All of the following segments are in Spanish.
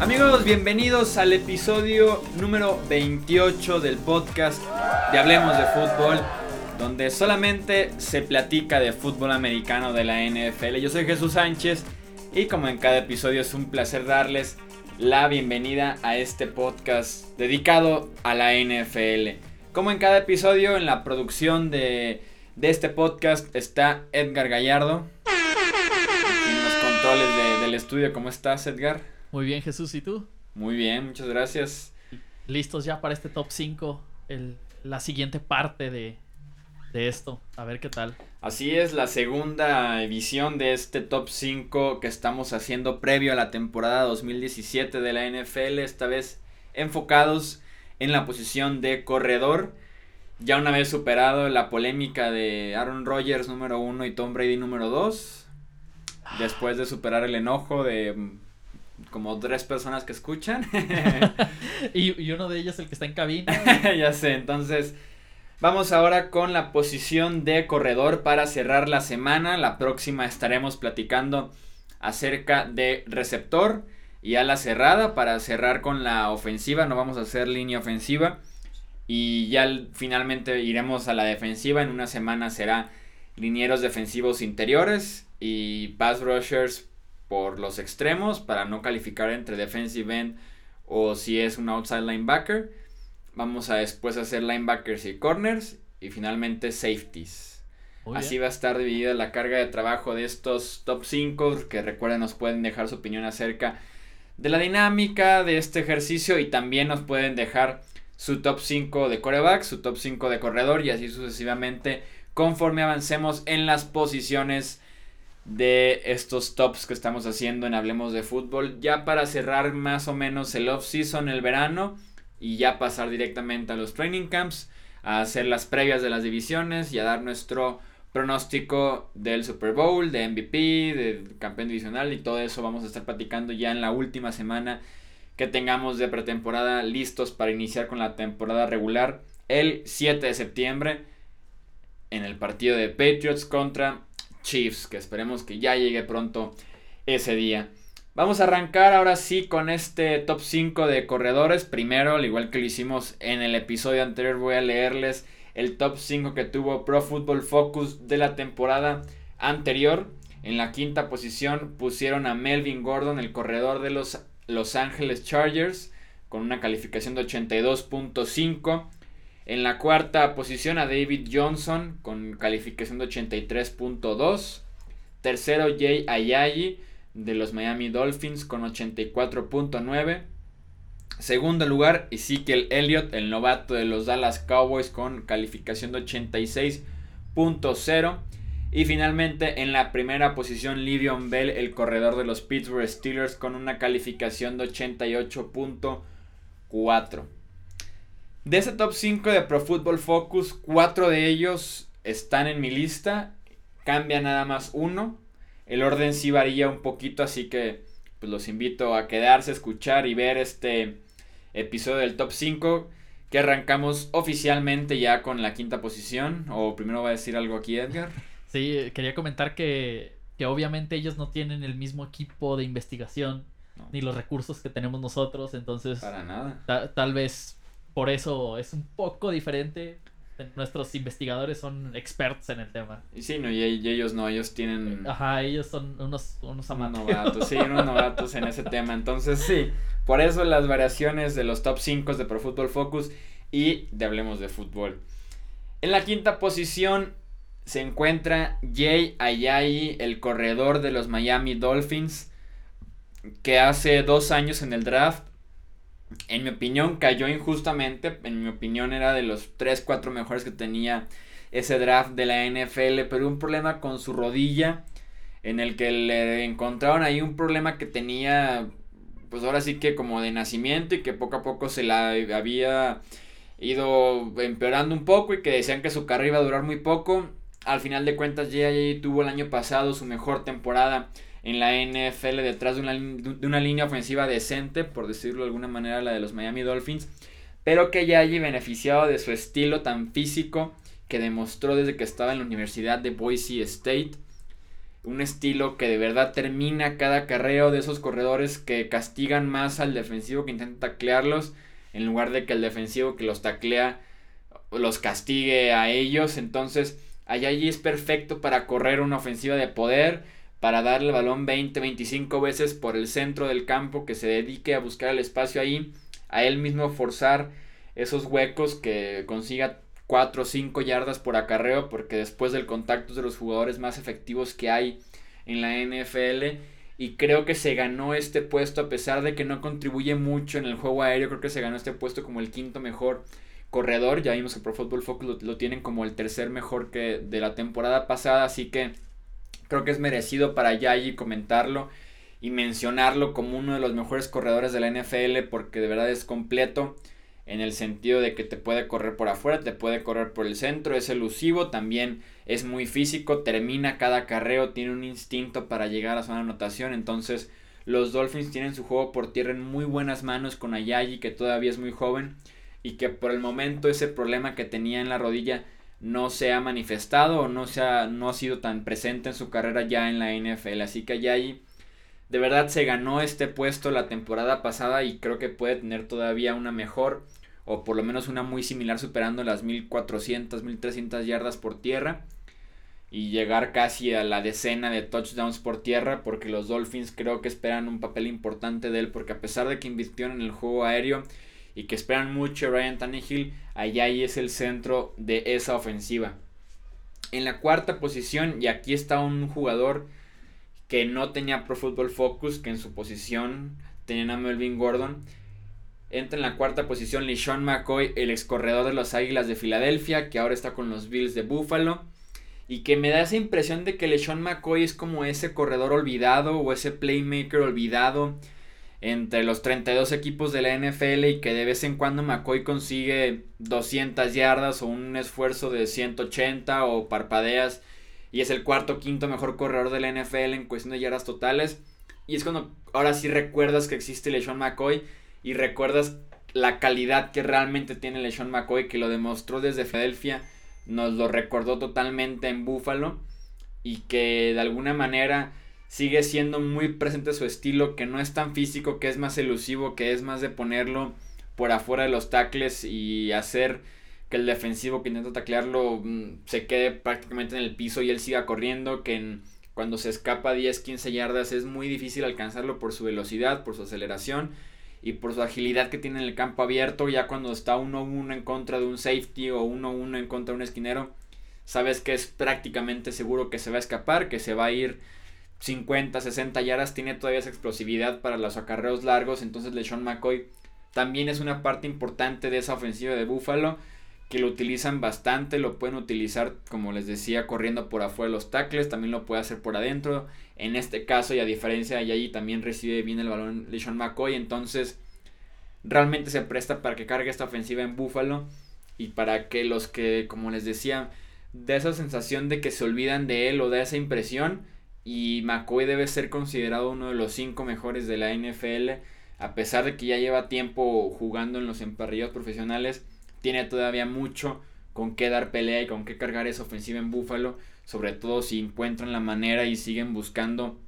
Amigos, bienvenidos al episodio número 28 del podcast de Hablemos de Fútbol, donde solamente se platica de fútbol americano de la NFL. Yo soy Jesús Sánchez y como en cada episodio es un placer darles la bienvenida a este podcast dedicado a la NFL. Como en cada episodio, en la producción de, de este podcast está Edgar Gallardo. En los controles del estudio, ¿cómo estás Edgar? Muy bien, Jesús, ¿y tú? Muy bien, muchas gracias. Listos ya para este top 5, el, la siguiente parte de, de esto. A ver qué tal. Así es, la segunda edición de este top 5 que estamos haciendo previo a la temporada 2017 de la NFL, esta vez enfocados en la posición de corredor. Ya una vez superado la polémica de Aaron Rodgers número 1 y Tom Brady número 2, después de superar el enojo de como tres personas que escuchan. y, y, uno de ellos el que está en cabina. ya sé, entonces vamos ahora con la posición de corredor para cerrar la semana. La próxima estaremos platicando acerca de receptor y ala cerrada para cerrar con la ofensiva. No vamos a hacer línea ofensiva. Y ya finalmente iremos a la defensiva. En una semana será linieros defensivos interiores y pass rushers por los extremos para no calificar entre defensive end o si es un outside linebacker. Vamos a después hacer linebackers y corners y finalmente safeties. Así va a estar dividida la carga de trabajo de estos top 5 que recuerden nos pueden dejar su opinión acerca de la dinámica de este ejercicio y también nos pueden dejar su top 5 de coreback, su top 5 de corredor y así sucesivamente conforme avancemos en las posiciones de estos tops que estamos haciendo en Hablemos de Fútbol. Ya para cerrar más o menos el off-season, el verano, y ya pasar directamente a los training camps, a hacer las previas de las divisiones y a dar nuestro pronóstico del Super Bowl, de MVP, de campeón divisional y todo eso vamos a estar platicando ya en la última semana que tengamos de pretemporada listos para iniciar con la temporada regular el 7 de septiembre en el partido de Patriots contra Chiefs, que esperemos que ya llegue pronto ese día. Vamos a arrancar ahora sí con este top 5 de corredores. Primero, al igual que lo hicimos en el episodio anterior, voy a leerles el top 5 que tuvo Pro Football Focus de la temporada anterior. En la quinta posición pusieron a Melvin Gordon, el corredor de los Los Angeles Chargers, con una calificación de 82.5. En la cuarta posición a David Johnson con calificación de 83.2. Tercero Jay Ayayi de los Miami Dolphins con 84.9. Segundo lugar Ezekiel Elliott, el novato de los Dallas Cowboys con calificación de 86.0. Y finalmente en la primera posición Livion Bell, el corredor de los Pittsburgh Steelers con una calificación de 88.4. De ese top 5 de Pro Football Focus, 4 de ellos están en mi lista. Cambia nada más uno. El orden sí varía un poquito, así que pues los invito a quedarse, escuchar y ver este episodio del top 5 que arrancamos oficialmente ya con la quinta posición. O primero va a decir algo aquí Edgar. Sí, quería comentar que, que obviamente ellos no tienen el mismo equipo de investigación ni los recursos que tenemos nosotros, entonces... Para nada. tal vez por eso es un poco diferente. Nuestros investigadores son expertos en el tema. Sí, no, y, ellos no, ellos tienen... Ajá, ellos son unos, unos novatos, sí, unos novatos en ese tema. Entonces, sí, por eso las variaciones de los top 5 de Pro Football Focus y de Hablemos de Fútbol. En la quinta posición se encuentra Jay Ayayi, el corredor de los Miami Dolphins, que hace dos años en el draft en mi opinión, cayó injustamente. En mi opinión, era de los 3-4 mejores que tenía ese draft de la NFL. Pero un problema con su rodilla. En el que le encontraron ahí un problema que tenía. Pues ahora sí que como de nacimiento. Y que poco a poco se la había ido empeorando un poco. Y que decían que su carrera iba a durar muy poco. Al final de cuentas, ya tuvo el año pasado su mejor temporada en la NFL detrás de una, de una línea ofensiva decente, por decirlo de alguna manera, la de los Miami Dolphins, pero que haya beneficiado de su estilo tan físico que demostró desde que estaba en la Universidad de Boise State. Un estilo que de verdad termina cada carreo de esos corredores que castigan más al defensivo que intenta taclearlos, en lugar de que el defensivo que los taclea los castigue a ellos. Entonces, allí es perfecto para correr una ofensiva de poder, para darle el balón 20, 25 veces por el centro del campo, que se dedique a buscar el espacio ahí, a él mismo forzar esos huecos, que consiga 4 o 5 yardas por acarreo, porque después del contacto es de los jugadores más efectivos que hay en la NFL. Y creo que se ganó este puesto a pesar de que no contribuye mucho en el juego aéreo. Creo que se ganó este puesto como el quinto mejor corredor. Ya vimos que Pro Football Focus lo, tienen como el tercer mejor que de la temporada pasada. Así que creo que es merecido para Yayi comentarlo y mencionarlo como uno de los mejores corredores de la NFL porque de verdad es completo en el sentido de que te puede correr por afuera, te puede correr por el centro, es elusivo, también es muy físico, termina cada carreo, tiene un instinto para llegar a zona de anotación, entonces los Dolphins tienen su juego por tierra en muy buenas manos con Ayayi que todavía es muy joven y que por el momento ese problema que tenía en la rodilla no se ha manifestado o no, ha, no ha sido tan presente en su carrera ya en la NFL. Así que Ayayi de verdad se ganó este puesto la temporada pasada y creo que puede tener todavía una mejor o por lo menos una muy similar superando las 1400, 1300 yardas por tierra y llegar casi a la decena de touchdowns por tierra porque los Dolphins creo que esperan un papel importante de él porque a pesar de que invirtieron en el juego aéreo y que esperan mucho Ryan Tannehill, allá ahí es el centro de esa ofensiva. En la cuarta posición, y aquí está un jugador que no tenía Pro Football Focus, que en su posición tenían a Melvin Gordon. Entra en la cuarta posición LeSean McCoy, el ex corredor de las Águilas de Filadelfia, que ahora está con los Bills de Buffalo. Y que me da esa impresión de que LeSean McCoy es como ese corredor olvidado o ese playmaker olvidado entre los 32 equipos de la NFL y que de vez en cuando McCoy consigue 200 yardas o un esfuerzo de 180 o parpadeas y es el cuarto quinto mejor corredor de la NFL en cuestión de yardas totales. Y es cuando ahora sí recuerdas que existe LeSean McCoy y recuerdas la calidad que realmente tiene LeSean McCoy que lo demostró desde Filadelfia, nos lo recordó totalmente en Buffalo y que de alguna manera sigue siendo muy presente su estilo, que no es tan físico, que es más elusivo, que es más de ponerlo por afuera de los tackles y hacer que el defensivo que intenta taclearlo mm, se quede prácticamente en el piso y él siga corriendo, que cuando se escapa 10, 15 yardas es muy difícil alcanzarlo por su velocidad, por su aceleración y por su agilidad que tiene en el campo abierto, ya cuando está 1-1 en contra de un safety o 1-1 en contra de un esquinero, sabes que es prácticamente seguro que se va a escapar, que se va a ir 50, 60 yardas, tiene todavía esa explosividad para los acarreos largos, entonces LeSean McCoy también es una parte importante de esa ofensiva de Buffalo que lo utilizan bastante, lo pueden utilizar como les decía corriendo por afuera los tackles, también lo puede hacer por adentro, en este caso y a diferencia de allí también recibe bien el balón LeSean McCoy, entonces realmente se presta para que cargue esta ofensiva en Buffalo y para que los que como les decía de esa sensación de que se olvidan de él o de esa impresión y McCoy debe ser considerado uno de los cinco mejores de la NFL, a pesar de que ya lleva tiempo jugando en los emparrillados profesionales, tiene todavía mucho con qué dar pelea y con qué cargar esa ofensiva en Buffalo, sobre todo si encuentran la manera y siguen buscando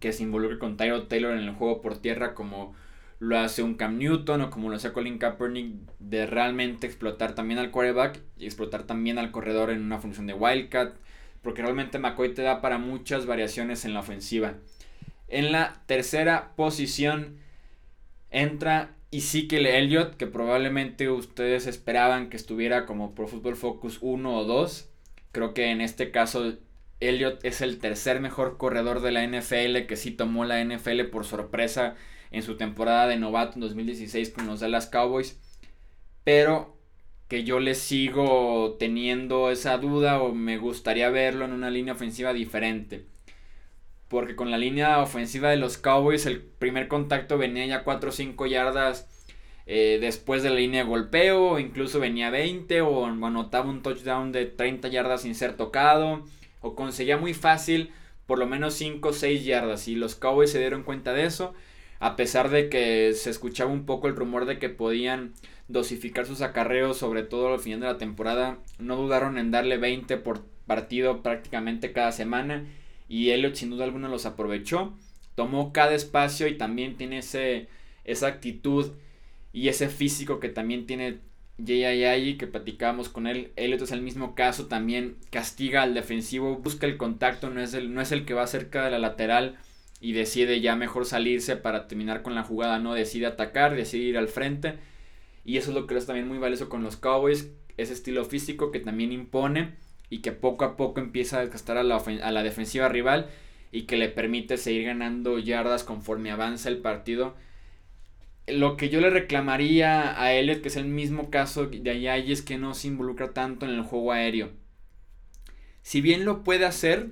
que se involucre con Tyro Taylor en el juego por tierra como lo hace un Cam Newton o como lo hace Colin Kaepernick de realmente explotar también al quarterback y explotar también al corredor en una función de wildcat porque realmente McCoy te da para muchas variaciones en la ofensiva. En la tercera posición entra Ezekiel Elliott, que probablemente ustedes esperaban que estuviera como Pro Football Focus 1 o 2. Creo que en este caso Elliott es el tercer mejor corredor de la NFL que sí tomó la NFL por sorpresa en su temporada de novato en 2016 con los Dallas Cowboys. Pero que yo le sigo teniendo esa duda o me gustaría verlo en una línea ofensiva diferente. Porque con la línea ofensiva de los Cowboys el primer contacto venía ya 4 o 5 yardas eh, después de la línea de golpeo, incluso venía 20 o anotaba un touchdown de 30 yardas sin ser tocado, o conseguía muy fácil por lo menos 5 o 6 yardas y los Cowboys se dieron cuenta de eso, a pesar de que se escuchaba un poco el rumor de que podían dosificar sus acarreos, sobre todo al final de la temporada. No dudaron en darle 20 por partido prácticamente cada semana y Elliot sin duda alguna los aprovechó. Tomó cada espacio y también tiene ese, esa actitud y ese físico que también tiene Jay que platicábamos con él. Elliot es el mismo caso, también castiga al defensivo, busca el contacto, no es el, no es el que va cerca de la lateral y decide ya mejor salirse para terminar con la jugada, no decide atacar, decide ir al frente. Y eso es lo que es también muy valioso con los Cowboys, ese estilo físico que también impone y que poco a poco empieza a desgastar a la, a la defensiva rival y que le permite seguir ganando yardas conforme avanza el partido. Lo que yo le reclamaría a Elliot, que es el mismo caso de Ayayi, es que no se involucra tanto en el juego aéreo. Si bien lo puede hacer,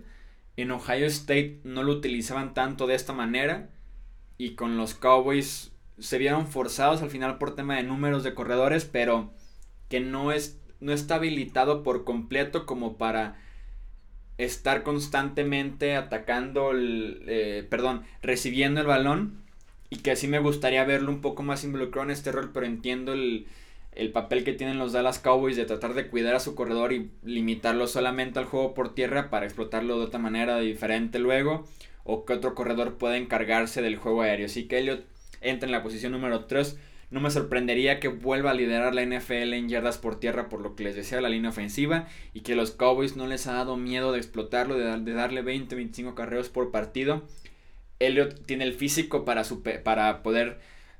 en Ohio State no lo utilizaban tanto de esta manera. Y con los Cowboys se vieron forzados al final por tema de números de corredores, pero que no es no está habilitado por completo como para estar constantemente atacando, el, eh, perdón, recibiendo el balón y que así me gustaría verlo un poco más involucrado en este rol, pero entiendo el, el papel que tienen los Dallas Cowboys de tratar de cuidar a su corredor y limitarlo solamente al juego por tierra para explotarlo de otra manera diferente luego o que otro corredor pueda encargarse del juego aéreo. Así que Elliot entra en la posición número 3 no me sorprendería que vuelva a liderar la NFL en yardas por tierra por lo que les decía la línea ofensiva y que los Cowboys no les ha dado miedo de explotarlo, de, darle 20-25 carreos por partido. Elliot tiene el físico para, para poder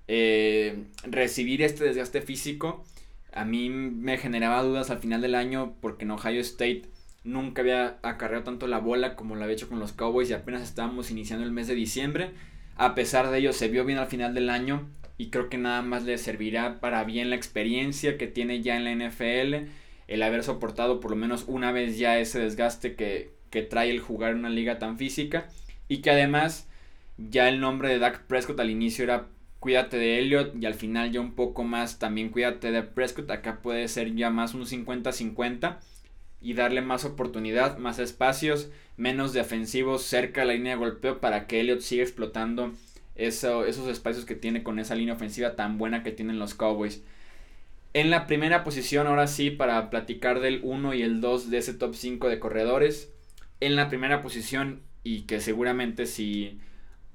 eh, recibir este desgaste físico. A mí me generaba dudas al final del año porque en Ohio State nunca había acarreado tanto la bola como lo había hecho con los Cowboys y apenas estábamos iniciando el mes de diciembre. A pesar de ello, se vio bien al final del año y creo que nada más le servirá para bien la experiencia que tiene ya en la NFL, el haber soportado por lo menos una vez ya ese desgaste que, trae el jugar en una liga tan física y que además ya el nombre de Dak Prescott al inicio era cuídate de Elliot y al final ya un poco más también cuídate de Prescott, acá puede ser ya más un 50-50 y darle más oportunidad, más espacios, menos defensivos cerca de la línea de golpeo para que Elliot siga explotando esos espacios que tiene con esa línea ofensiva tan buena que tienen los Cowboys. En la primera posición, ahora sí, para platicar del 1 y el 2 de ese top 5 de corredores. En la primera posición, y que seguramente si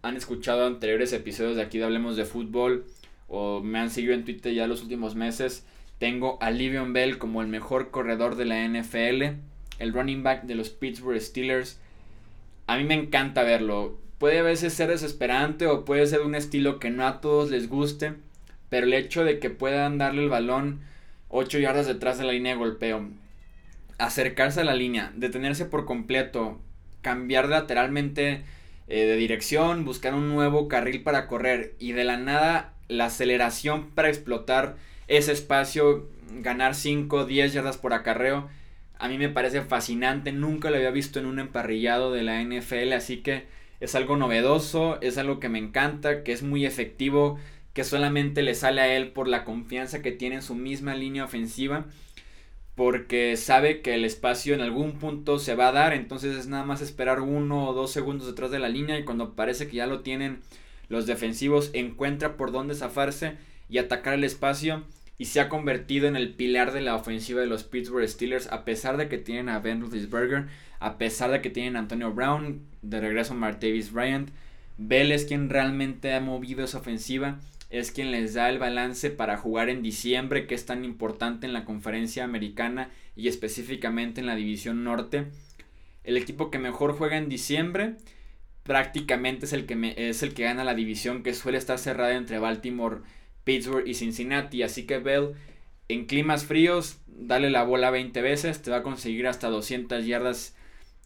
han escuchado anteriores episodios de aquí de Hablemos de Fútbol o me han seguido en Twitter ya los últimos meses, tengo a Livion Bell como el mejor corredor de la NFL, el running back de los Pittsburgh Steelers. A mí me encanta verlo puede a veces ser desesperante o puede ser un estilo que no a todos les guste, pero el hecho de que puedan darle el balón 8 yardas detrás de la línea de golpeo, acercarse a la línea, detenerse por completo, cambiar lateralmente eh, de dirección, buscar un nuevo carril para correr y de la nada la aceleración para explotar ese espacio, ganar 5, 10 yardas por acarreo. A mí me parece fascinante, nunca lo había visto en un emparrillado de la NFL, así que es algo novedoso, es algo que me encanta, que es muy efectivo, que solamente le sale a él por la confianza que tiene en su misma línea ofensiva, porque sabe que el espacio en algún punto se va a dar, entonces es nada más esperar uno o dos segundos detrás de la línea y cuando parece que ya lo tienen los defensivos, encuentra por dónde zafarse y atacar el espacio y se ha convertido en el pilar de la ofensiva de los Pittsburgh Steelers a pesar de que tienen a Ben Roethlisberger, a pesar de que tienen a Antonio Brown, de regreso Martavis Bryant, Bell es quien realmente ha movido esa ofensiva, es quien les da el balance para jugar en diciembre, que es tan importante en la conferencia americana y específicamente en la división norte. El equipo que mejor juega en diciembre prácticamente es el que, es el que gana la división que suele estar cerrada entre Baltimore, Pittsburgh y Cincinnati. Así que Bell en climas fríos, dale la bola 20 veces, te va a conseguir hasta 200 yardas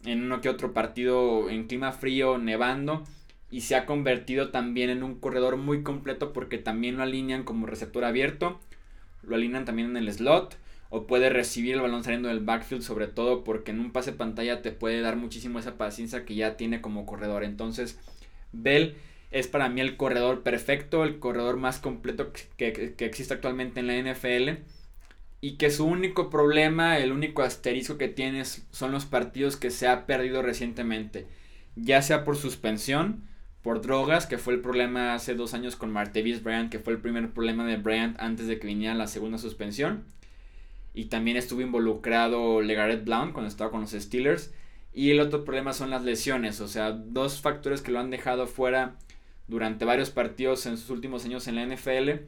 en uno que otro partido en clima frío, nevando. Y se ha convertido también en un corredor muy completo porque también lo alinean como receptor abierto. Lo alinean también en el slot. O puede recibir el balón saliendo del backfield, sobre todo porque en un pase pantalla te puede dar muchísimo esa paciencia que ya tiene como corredor. Entonces, Bell es para mí el corredor perfecto, el corredor más completo que, que existe actualmente en la NFL y que su único problema, el único asterisco que tiene son los partidos que se ha perdido recientemente, ya sea por suspensión, por drogas, que fue el problema hace dos años con Martavis Bryant, que fue el primer problema de Bryant antes de que viniera la segunda suspensión. Y también estuvo involucrado Legaret Blount cuando estaba con los Steelers. Y el otro problema son las lesiones, o sea, dos factores que lo han dejado fuera durante varios partidos en sus últimos años en la NFL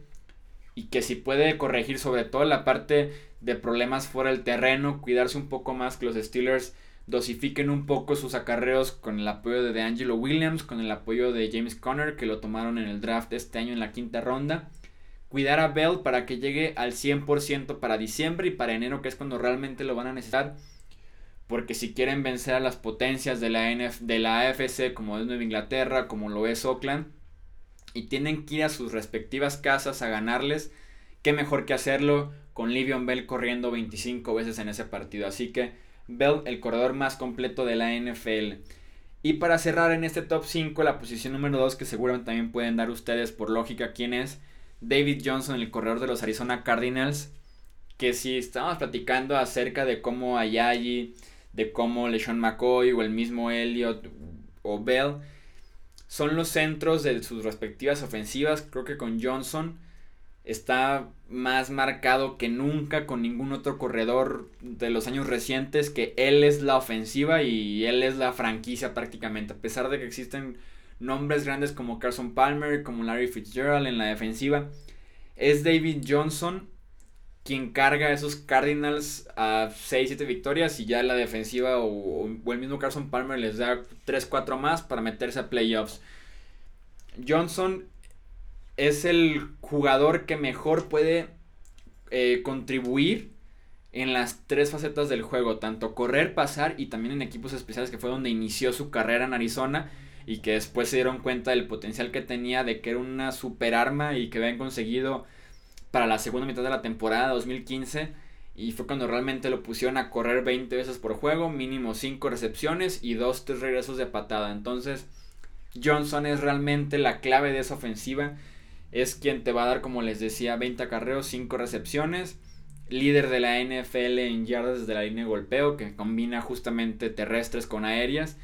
y que si puede corregir sobre todo la parte de problemas fuera del terreno, cuidarse un poco más que los Steelers dosifiquen un poco sus acarreos con el apoyo de DeAngelo Williams, con el apoyo de James Conner, que lo tomaron en el draft este año en la quinta ronda. Cuidar a Bell para que llegue al 100% para diciembre y para enero, que es cuando realmente lo van a necesitar. Porque si quieren vencer a las potencias de la, NF, de la AFC, como es Nueva Inglaterra, como lo es Oakland, y tienen que ir a sus respectivas casas a ganarles, qué mejor que hacerlo con Livion Bell corriendo 25 veces en ese partido. Así que Bell, el corredor más completo de la NFL. Y para cerrar en este top 5, la posición número 2, que seguramente también pueden dar ustedes por lógica quién es, David Johnson, el corredor de los Arizona Cardinals. Que si estamos platicando acerca de cómo Ayayi, de cómo LeSean McCoy o el mismo Elliott o Bell son los centros de sus respectivas ofensivas, creo que con Johnson está más marcado que nunca con ningún otro corredor de los años recientes que él es la ofensiva y él es la franquicia prácticamente. A pesar de que existen nombres grandes como Carson Palmer, como Larry Fitzgerald en la defensiva, es David Johnson quien carga esos Cardinals a 6-7 victorias y ya la defensiva o, el mismo Carson Palmer les da 3-4 más para meterse a playoffs. Johnson es el jugador que mejor puede eh, contribuir en las tres facetas del juego, tanto correr, pasar y también en equipos especiales, que fue donde inició su carrera en Arizona y que después se dieron cuenta del potencial que tenía, de que era una super arma y que habían conseguido para la segunda mitad de la temporada 2015. Y fue cuando realmente lo pusieron a correr 20 veces por juego, mínimo 5 recepciones y 2-3 regresos de patada. Entonces, Johnson es realmente la clave de esa ofensiva es quien te va a dar, como les decía, 20 acarreos, 5 recepciones. Líder de la NFL en yardas desde la línea de golpeo, que combina justamente terrestres con aéreas.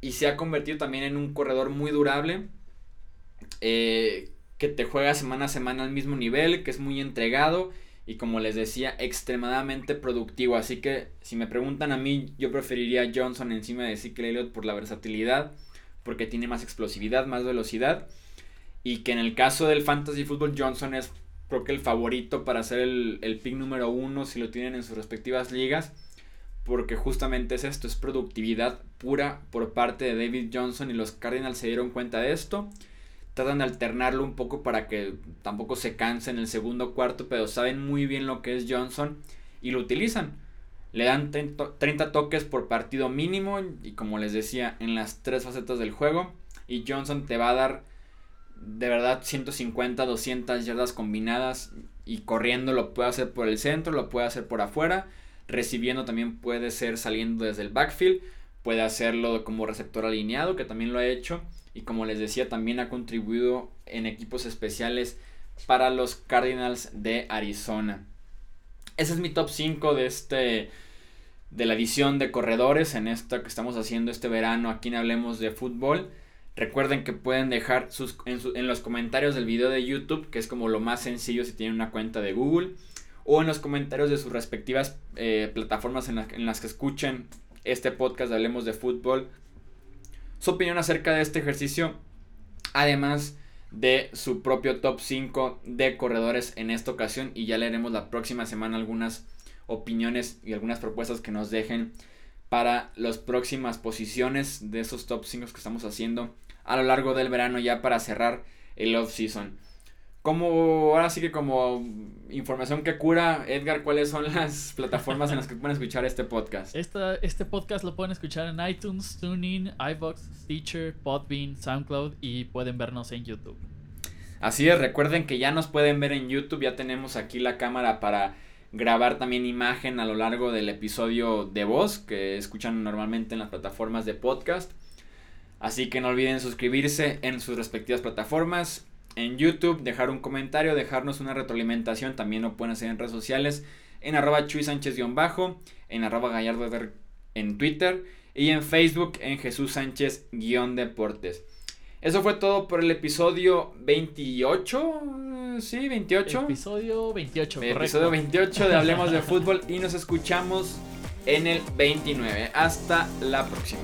Y se ha convertido también en un corredor muy durable. Eh, que te juega semana a semana al mismo nivel, que es muy entregado y como les decía, extremadamente productivo. Así que si me preguntan a mí, yo preferiría Johnson encima de Ezekiel Elliott por la versatilidad, porque tiene más explosividad, más velocidad y que en el caso del Fantasy Football Johnson es creo que el favorito para ser el, el pick número uno si lo tienen en sus respectivas ligas. Porque justamente es esto, es productividad pura por parte de David Johnson y los Cardinals se dieron cuenta de esto. Tratan de alternarlo un poco para que tampoco se canse en el segundo cuarto, pero saben muy bien lo que es Johnson y lo utilizan. Le dan 30 toques por partido mínimo y como les decía, en las tres facetas del juego. Y Johnson te va a dar de verdad 150, 200 yardas combinadas y corriendo lo puede hacer por el centro, lo puede hacer por afuera, recibiendo también puede ser saliendo desde el backfield, puede hacerlo como receptor alineado, que también lo ha hecho, y como les decía, también ha contribuido en equipos especiales para los Cardinals de Arizona. Ese es mi top 5 de este de la edición de corredores en esta que estamos haciendo este verano aquí en Hablemos de Fútbol. Recuerden que pueden dejar sus, en, los comentarios del video de YouTube, que es como lo más sencillo si tienen una cuenta de Google, o en los comentarios de sus respectivas eh, plataformas en, en, las que escuchen este podcast de Hablemos de Fútbol, su opinión acerca de este ejercicio, además de su propio top 5 de corredores en esta ocasión, y ya leeremos la próxima semana algunas opiniones y algunas propuestas que nos dejen para las próximas posiciones de esos top 5 que estamos haciendo a lo largo del verano ya para cerrar el off-season. Como ahora sí que como información que cura, Edgar, ¿cuáles son las plataformas en las que pueden escuchar este podcast? este podcast lo pueden escuchar en iTunes, TuneIn, iBox, Stitcher, Podbean, SoundCloud y pueden vernos en YouTube. Así es, recuerden que ya nos pueden ver en YouTube, ya tenemos aquí la cámara para grabar también imagen a lo largo del episodio de voz que escuchan normalmente en las plataformas de podcast. Así que no olviden suscribirse en sus respectivas plataformas. En YouTube, dejar un comentario, dejarnos una retroalimentación. También lo pueden hacer en redes sociales. En arroba Chuy Sánchez-bajo. En arroba Gallardo en Twitter. Y en Facebook en Jesús Sánchez-deportes. Eso fue todo por el episodio 28. Sí, 28. Episodio 28. Correcto. Episodio 28 de Hablemos de Fútbol y nos escuchamos en el 29. Hasta la próxima.